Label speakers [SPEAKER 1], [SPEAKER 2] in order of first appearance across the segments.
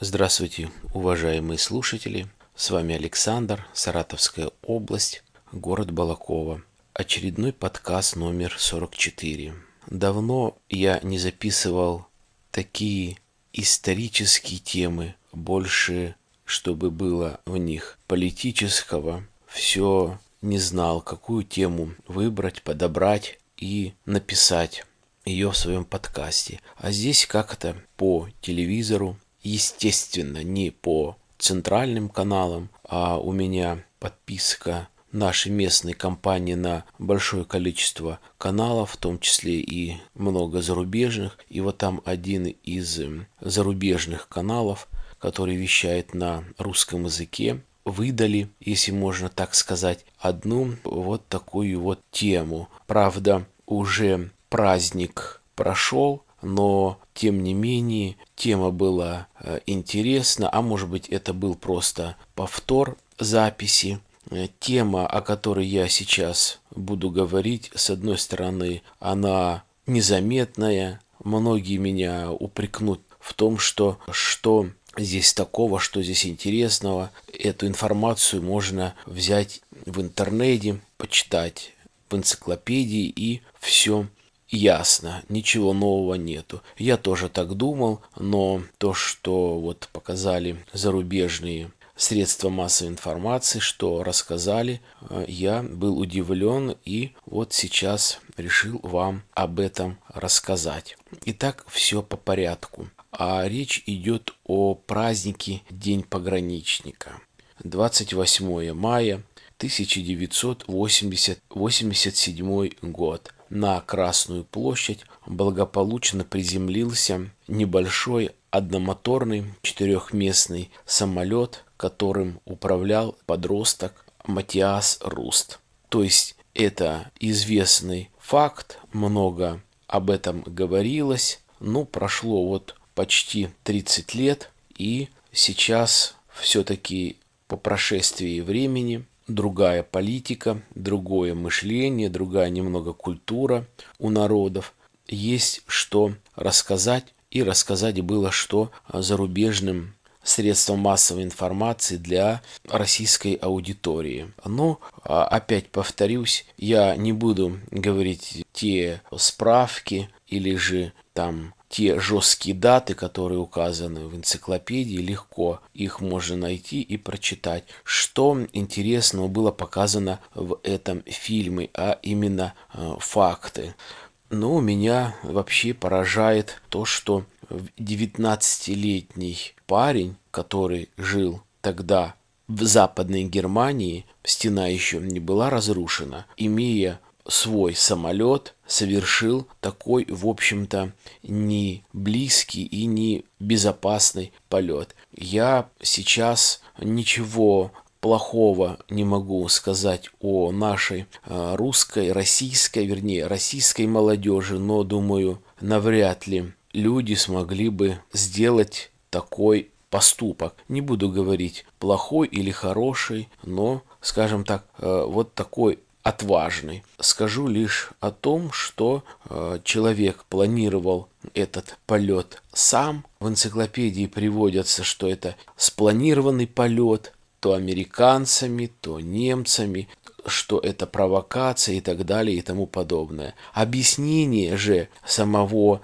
[SPEAKER 1] Здравствуйте, уважаемые слушатели. С вами Александр, Саратовская область, город Балакова. Очередной подкаст номер 44. Давно я не записывал такие исторические темы, больше чтобы было в них политического. Все не знал, какую тему выбрать, подобрать и написать ее в своем подкасте. А здесь как-то по телевизору, естественно, не по центральным каналам, а у меня подписка нашей местной компании на большое количество каналов, в том числе и много зарубежных. И вот там один из зарубежных каналов, который вещает на русском языке, выдали, если можно так сказать, одну вот такую вот тему. Правда, уже праздник прошел, но тем не менее тема была э, интересна, а может быть это был просто повтор записи. Э, тема, о которой я сейчас буду говорить, с одной стороны, она незаметная. Многие меня упрекнут в том, что что здесь такого, что здесь интересного. Эту информацию можно взять в интернете, почитать в энциклопедии и все ясно, ничего нового нету. Я тоже так думал, но то, что вот показали зарубежные средства массовой информации, что рассказали, э, я был удивлен и вот сейчас решил вам об этом рассказать. Итак, все по порядку. А речь идет о празднике День пограничника. 28 мая 1987 год на Красную площадь благополучно приземлился небольшой одномоторный четырехместный самолет, которым управлял подросток Матиас Руст. То есть это известный факт, много об этом говорилось. Ну, прошло вот почти 30 лет, и сейчас все-таки по прошествии времени другая политика, другое мышление, другая немного культура у народов. Есть что рассказать, и рассказать было что зарубежным средством массовой информации для российской аудитории. Но, а, опять повторюсь, я не буду говорить те справки или же там те жесткие даты, которые указаны в энциклопедии, легко их можно найти и прочитать. Что интересного было показано в этом фильме, а именно э, факты. Но меня вообще поражает то, что 19-летний парень, который жил тогда в Западной Германии, стена еще не была разрушена, имея свой самолет совершил такой, в общем-то, не близкий и не безопасный полет. Я сейчас ничего плохого не могу сказать о нашей а, русской, российской, вернее, российской молодежи, но думаю, навряд ли люди смогли бы сделать такой поступок. Не буду говорить плохой или хороший, но, скажем так, э, вот такой отважный. Скажу лишь о том, что э, человек планировал этот полет сам. В энциклопедии приводятся, что это спланированный полет то американцами, то немцами, что это провокация и так далее и тому подобное. Объяснение же самого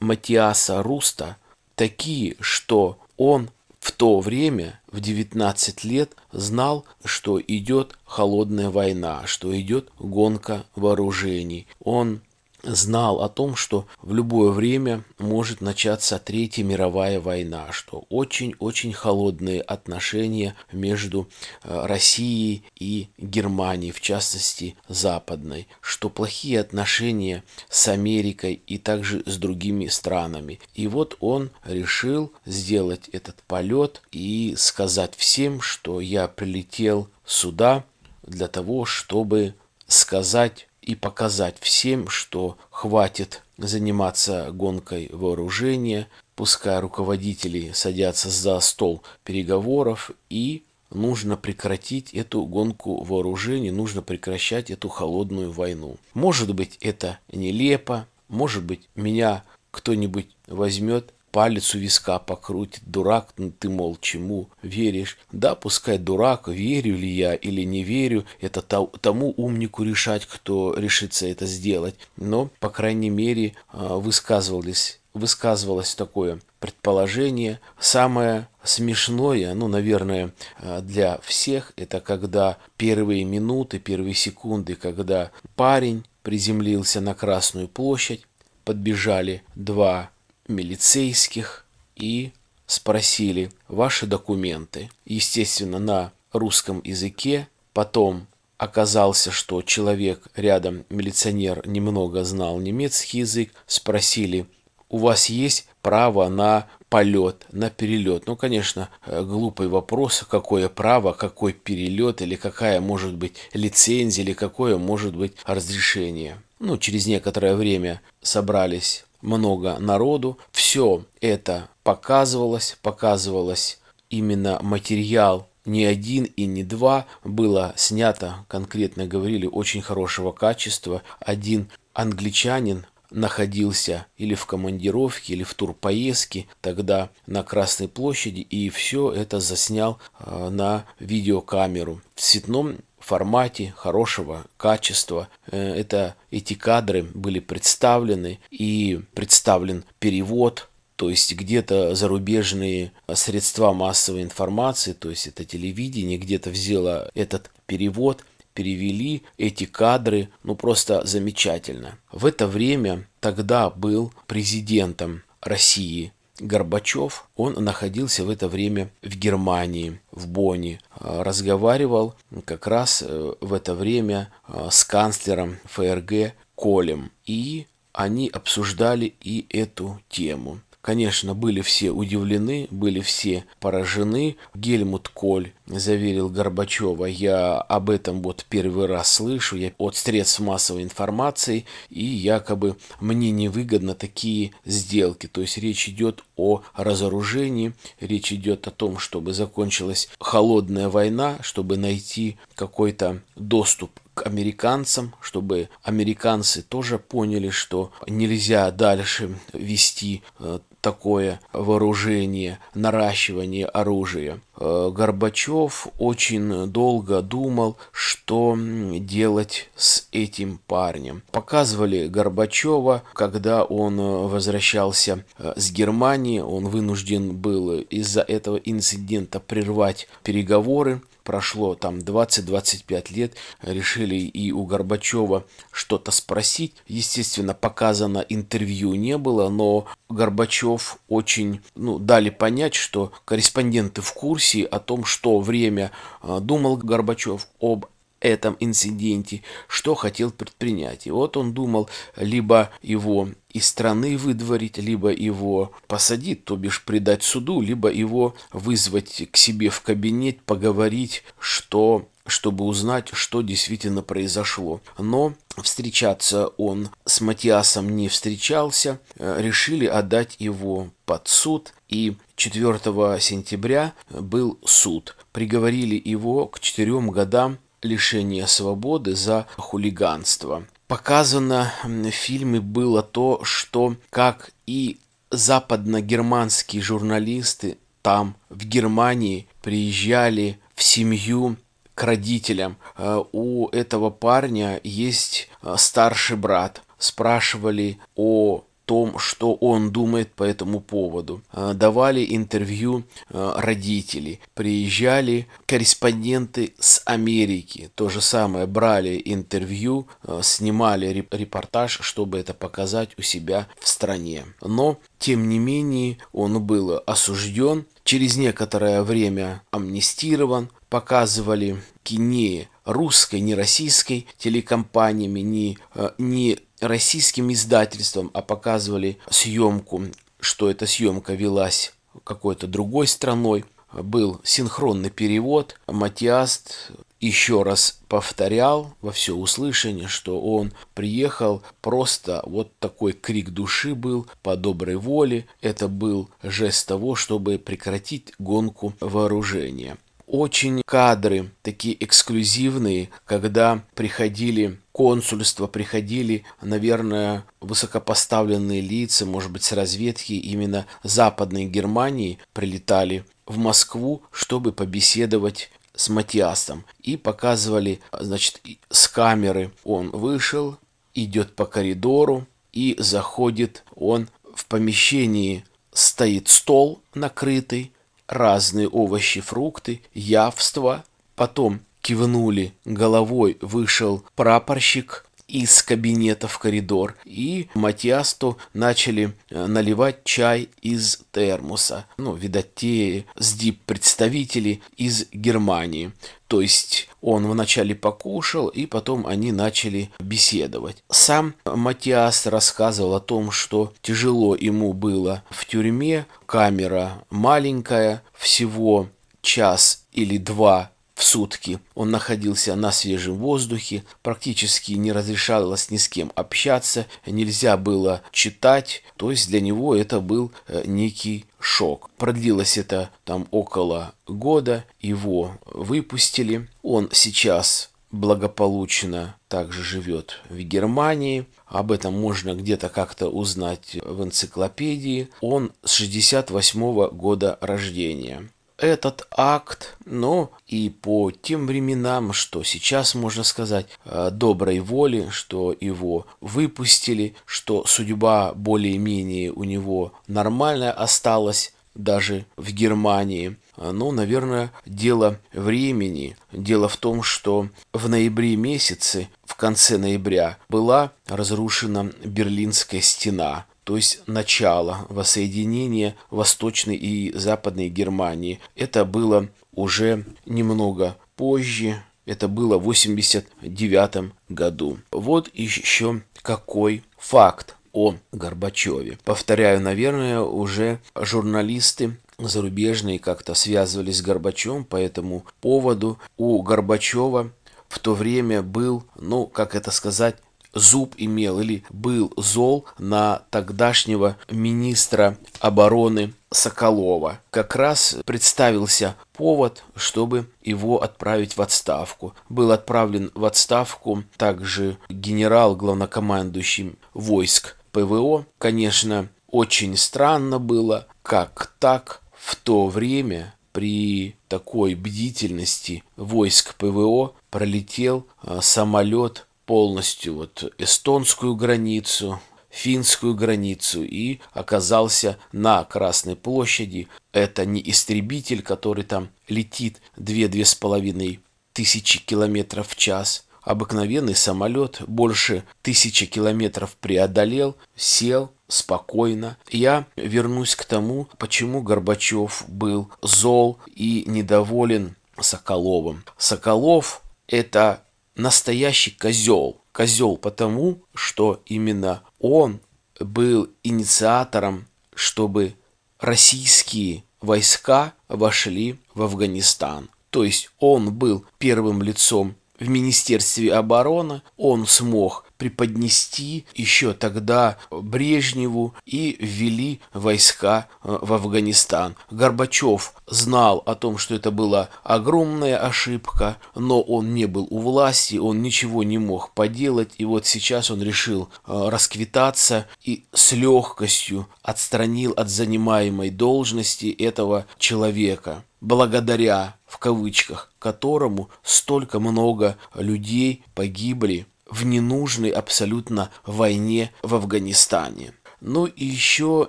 [SPEAKER 1] Матиаса Руста такие, что он в то время, в 19 лет, знал, что идет холодная война, что идет гонка вооружений. Он знал о том, что в любое время может начаться Третья мировая война, что очень-очень холодные отношения между э, Россией и Германией, в частности западной, что плохие отношения с Америкой и также с другими странами. И вот он решил сделать этот полет и сказать всем, что я прилетел сюда для того, чтобы сказать и показать всем, что хватит заниматься гонкой вооружения, пускай руководители садятся за стол переговоров и нужно прекратить эту гонку вооружений, нужно прекращать эту холодную войну. Может быть, это нелепо, может быть, меня кто-нибудь возьмет палец у виска покрутит, дурак, ну ты, мол, чему веришь? Да, пускай дурак, верю ли я или не верю, это тому умнику решать, кто решится это сделать. Но, по крайней мере, а, высказывались высказывалось такое предположение. Самое смешное, ну, наверное, а, для всех, это когда первые минуты, первые секунды, когда парень приземлился на Красную площадь, подбежали два милицейских и спросили ваши документы. Естественно, на русском языке. Потом оказался, что человек рядом, милиционер, немного знал немецкий язык. Спросили, у вас есть право на полет, на перелет. Ну, конечно, э, глупый вопрос, какое право, какой перелет, или какая может быть лицензия, или какое может быть разрешение. Ну, через некоторое время собрались много народу. Все это показывалось, показывалось именно материал не один и не два было снято, конкретно говорили, очень хорошего качества. Один англичанин находился или в командировке, или в турпоездке тогда на Красной площади, и все это заснял э, на видеокамеру в цветном формате хорошего качества. Э, это эти кадры были представлены и представлен перевод то есть где-то зарубежные средства массовой информации, то есть это телевидение, где-то взяло этот перевод перевели эти кадры, ну просто замечательно. В это время тогда был президентом России Горбачев, он находился в это время в Германии, в Бонне, разговаривал как раз э, в это время э, с канцлером ФРГ Колем, и они обсуждали и эту тему. Конечно, были все удивлены, были все поражены. Гельмут Коль заверил Горбачева, я об этом вот первый раз слышу, я от средств массовой информации, и якобы мне невыгодно такие сделки. То есть речь идет о разоружении, речь идет о том, чтобы закончилась холодная война, чтобы найти какой-то доступ к американцам, чтобы американцы тоже поняли, что нельзя дальше вести э, такое вооружение, наращивание оружия. Э, Горбачев очень долго думал, что делать с этим парнем. Показывали Горбачева, когда он возвращался э, с Германии, он вынужден был из-за этого инцидента прервать переговоры прошло там 20-25 лет, решили и у Горбачева что-то спросить. Естественно, показано интервью не было, но Горбачев очень ну, дали понять, что корреспонденты в курсе о том, что время а, думал Горбачев об этом инциденте, что хотел предпринять. И вот он думал либо его из страны выдворить, либо его посадить, то бишь предать суду, либо его вызвать к себе в кабинет, поговорить, что чтобы узнать, что действительно произошло. Но встречаться он с Матиасом не встречался, решили отдать его под суд, и 4 сентября был суд. Приговорили его к четырем годам лишения свободы за хулиганство. Показано в фильме было то, что как и западно-германские журналисты там, в Германии, приезжали в семью к родителям. Э, у этого парня есть э, старший брат. Спрашивали о том, что он думает по этому поводу. А, давали интервью а, родители, приезжали корреспонденты с Америки, то же самое, брали интервью, а, снимали репортаж, чтобы это показать у себя в стране. Но, тем не менее, он был осужден, через некоторое время амнистирован, показывали кине русской, не российской телекомпаниями, не, не российским издательством, а показывали съемку, что эта съемка велась какой-то другой страной. Был синхронный перевод. Матиаст еще раз повторял во все услышание, что он приехал просто вот такой крик души был по доброй воле. Это был жест того, чтобы прекратить гонку вооружения очень кадры такие эксклюзивные, когда приходили консульства, приходили, наверное, высокопоставленные лица, может быть, с разведки именно Западной Германии прилетали в Москву, чтобы побеседовать с Матиасом. И показывали, значит, с камеры он вышел, идет по коридору и заходит он в помещении стоит стол накрытый, разные овощи, фрукты, явства. Потом кивнули головой, вышел прапорщик из кабинета в коридор, и Матиасту начали э, наливать чай из термоса. Ну, видать, те СДИП-представители из Германии. То есть он вначале покушал, и потом они начали беседовать. Сам Матиас рассказывал о том, что тяжело ему было в тюрьме, камера маленькая, всего час или два в сутки. Он находился на свежем воздухе, практически не разрешалось ни с кем общаться, нельзя было читать, то есть для него это был э, некий шок. Продлилось это там около года, его выпустили. Он сейчас благополучно также живет в Германии. Об этом можно где-то как-то узнать в энциклопедии. Он с 68 -го года рождения этот акт, но и по тем временам, что сейчас можно сказать, э, доброй воли, что его выпустили, что судьба более-менее у него нормальная осталась, даже в Германии. Ну, наверное, дело времени. Дело в том, что в ноябре месяце, в конце ноября, была разрушена Берлинская стена то есть начало воссоединения Восточной и Западной Германии. Это было уже немного позже, это было в 89 году. Вот еще какой факт о Горбачеве. Повторяю, наверное, уже журналисты зарубежные как-то связывались с Горбачевым по этому поводу. У Горбачева в то время был, ну, как это сказать, зуб имел или был зол на тогдашнего министра обороны Соколова. Как раз представился повод, чтобы его отправить в отставку. Был отправлен в отставку также генерал, главнокомандующий войск ПВО. Конечно, очень странно было, как так в то время при такой бдительности войск ПВО пролетел а, самолет полностью вот эстонскую границу, финскую границу и оказался на Красной площади. Это не истребитель, который там летит 2-2,5 тысячи километров в час. Обыкновенный самолет больше тысячи километров преодолел, сел спокойно. Я вернусь к тому, почему Горбачев был зол и недоволен Соколовым. Соколов – это настоящий козел. Козел потому, что именно он был инициатором, чтобы российские войска вошли в Афганистан. То есть он был первым лицом в Министерстве обороны, он смог преподнести еще тогда Брежневу и ввели войска э, в Афганистан. Горбачев знал о том, что это была огромная ошибка, но он не был у власти, он ничего не мог поделать, и вот сейчас он решил э, расквитаться и с легкостью отстранил от занимаемой должности этого человека благодаря, в кавычках, которому столько много людей погибли в ненужной абсолютно войне в Афганистане. Ну и еще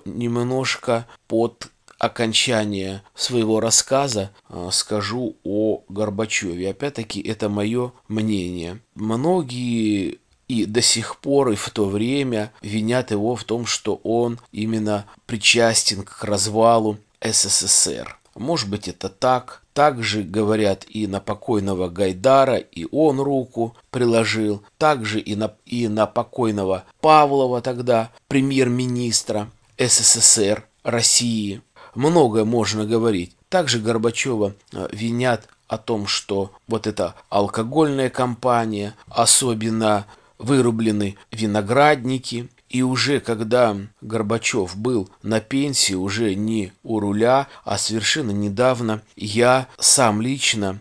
[SPEAKER 1] немножко под окончание своего рассказа э, скажу о Горбачеве. Опять-таки, это мое мнение. Многие и до сих пор и в то время винят его в том, что он именно причастен к развалу СССР. Может быть это так. Также говорят и на покойного Гайдара, и он руку приложил. Также и на, и на покойного Павлова тогда, премьер-министра СССР России. Многое можно говорить. Также Горбачева э, винят о том, что вот эта алкогольная компания, особенно вырублены виноградники, И уже когда Горбачев был на пенсии, уже не у руля, а совершенно недавно, я сам лично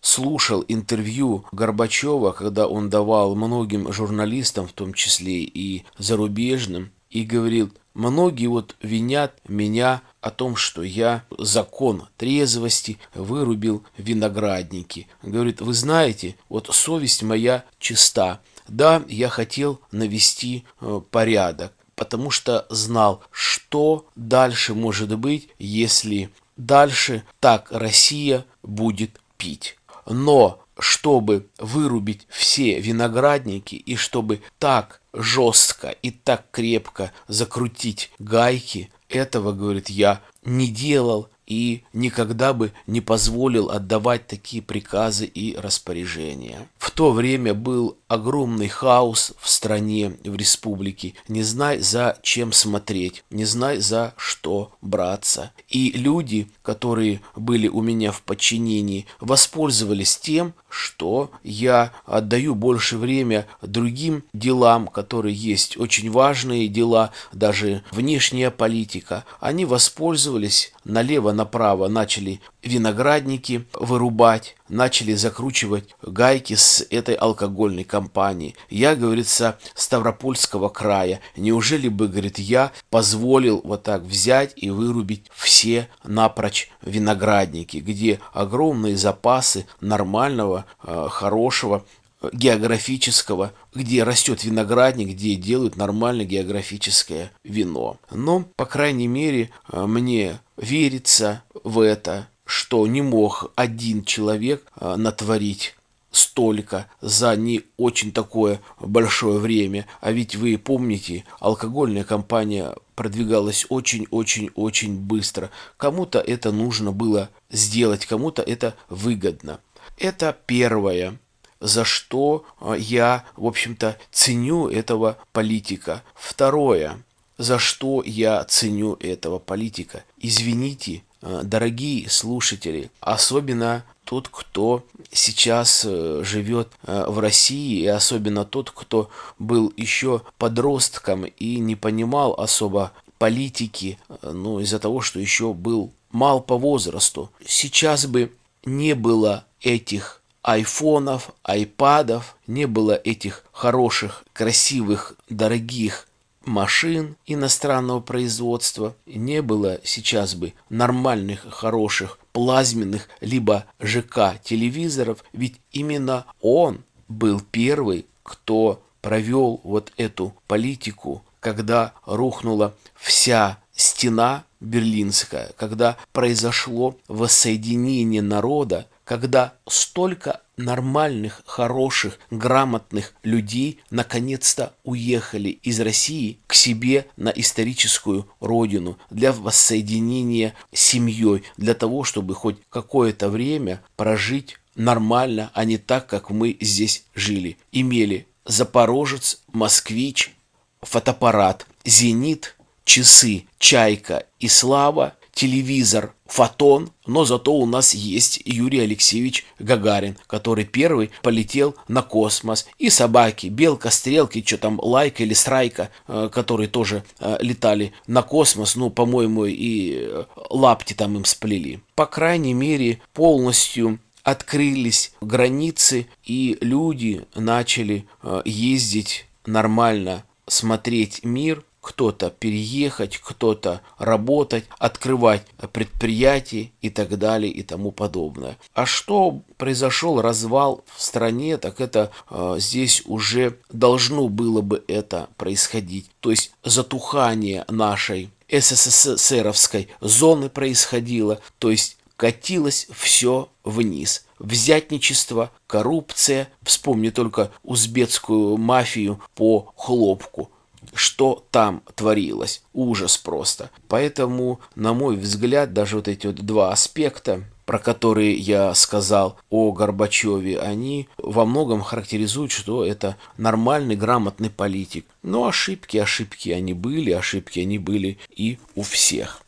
[SPEAKER 1] слушал интервью Горбачева, когда он давал многим журналистам, в том числе и зарубежным, и говорил, многие вот винят меня о том, что я закон трезвости вырубил виноградники. Говорит, вы знаете, вот совесть моя чиста. Да, я хотел навести э, порядок, потому что знал, что дальше может быть, если дальше так Россия будет пить. Но чтобы вырубить все виноградники и чтобы так жестко и так крепко закрутить гайки, этого, говорит, я не делал и никогда бы не позволил отдавать такие приказы и распоряжения. То время был огромный хаос в стране, в республике. Не знай, за чем смотреть, не знай, за что браться. И люди, которые были у меня в подчинении, воспользовались тем, что я отдаю больше время другим делам, которые есть очень важные дела, даже внешняя политика. Они воспользовались налево-направо, начали виноградники вырубать, начали закручивать гайки с этой алкогольной компании. Я, говорится, Ставропольского края. Неужели бы, говорит, я позволил вот так взять и вырубить все напрочь виноградники, где огромные запасы нормального, э, хорошего географического, где растет виноградник, где делают нормальное географическое вино. Но, по крайней мере, э, мне верится в это, что не мог один человек натворить столько за не очень такое большое время. А ведь вы помните, алкогольная компания продвигалась очень-очень-очень быстро. Кому-то это нужно было сделать, кому-то это выгодно. Это первое, за что а, я, в общем-то, ценю этого политика. Второе, за что я ценю этого политика. Извините, Э, дорогие слушатели, особенно тот, кто сейчас э, живет э, в России, и особенно тот, кто был еще подростком и не понимал особо политики, ну, из-за того, что еще был мал по возрасту. Сейчас бы не было этих айфонов, айпадов, не было этих хороших, красивых, дорогих машин иностранного производства, не было сейчас бы нормальных, хороших, плазменных, либо ЖК телевизоров, ведь именно он был первый, кто провел вот эту политику, когда рухнула вся стена берлинская, когда произошло воссоединение народа, когда столько нормальных, хороших, грамотных людей наконец-то уехали из России к себе на историческую родину для воссоединения с семьей, для того, чтобы хоть какое-то время прожить нормально, а не так, как мы здесь жили. Имели Запорожец, Москвич, фотоаппарат, Зенит, часы, Чайка и Слава, телевизор, фотон, но зато у нас есть Юрий Алексеевич Гагарин, который первый полетел на космос. И собаки, белка, стрелки, что там, лайка или страйка, э, которые тоже э, летали на космос, ну, по-моему, и э, лапти там им сплели. По крайней мере, полностью открылись границы, и люди начали ездить нормально, смотреть мир, кто-то переехать, кто-то работать, открывать предприятия и так далее и тому подобное. А что произошел развал в стране, так это э, здесь уже должно было бы это происходить. То есть затухание нашей СССРовской зоны происходило, то есть катилось все вниз. Взятничество, коррупция, вспомни только узбекскую мафию по хлопку – что там творилось. Ужас просто. Поэтому, на мой взгляд, даже вот эти вот два аспекта, про которые я сказал о Горбачеве, они во многом характеризуют, что это нормальный, грамотный политик. Но ошибки, ошибки они были, ошибки они были и у всех.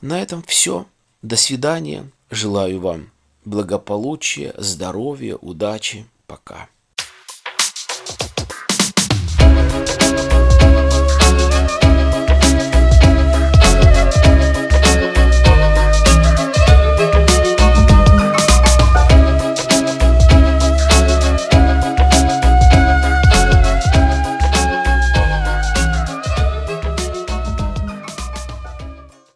[SPEAKER 1] На этом все. До свидания. Желаю вам благополучия, здоровья, удачи. Пока.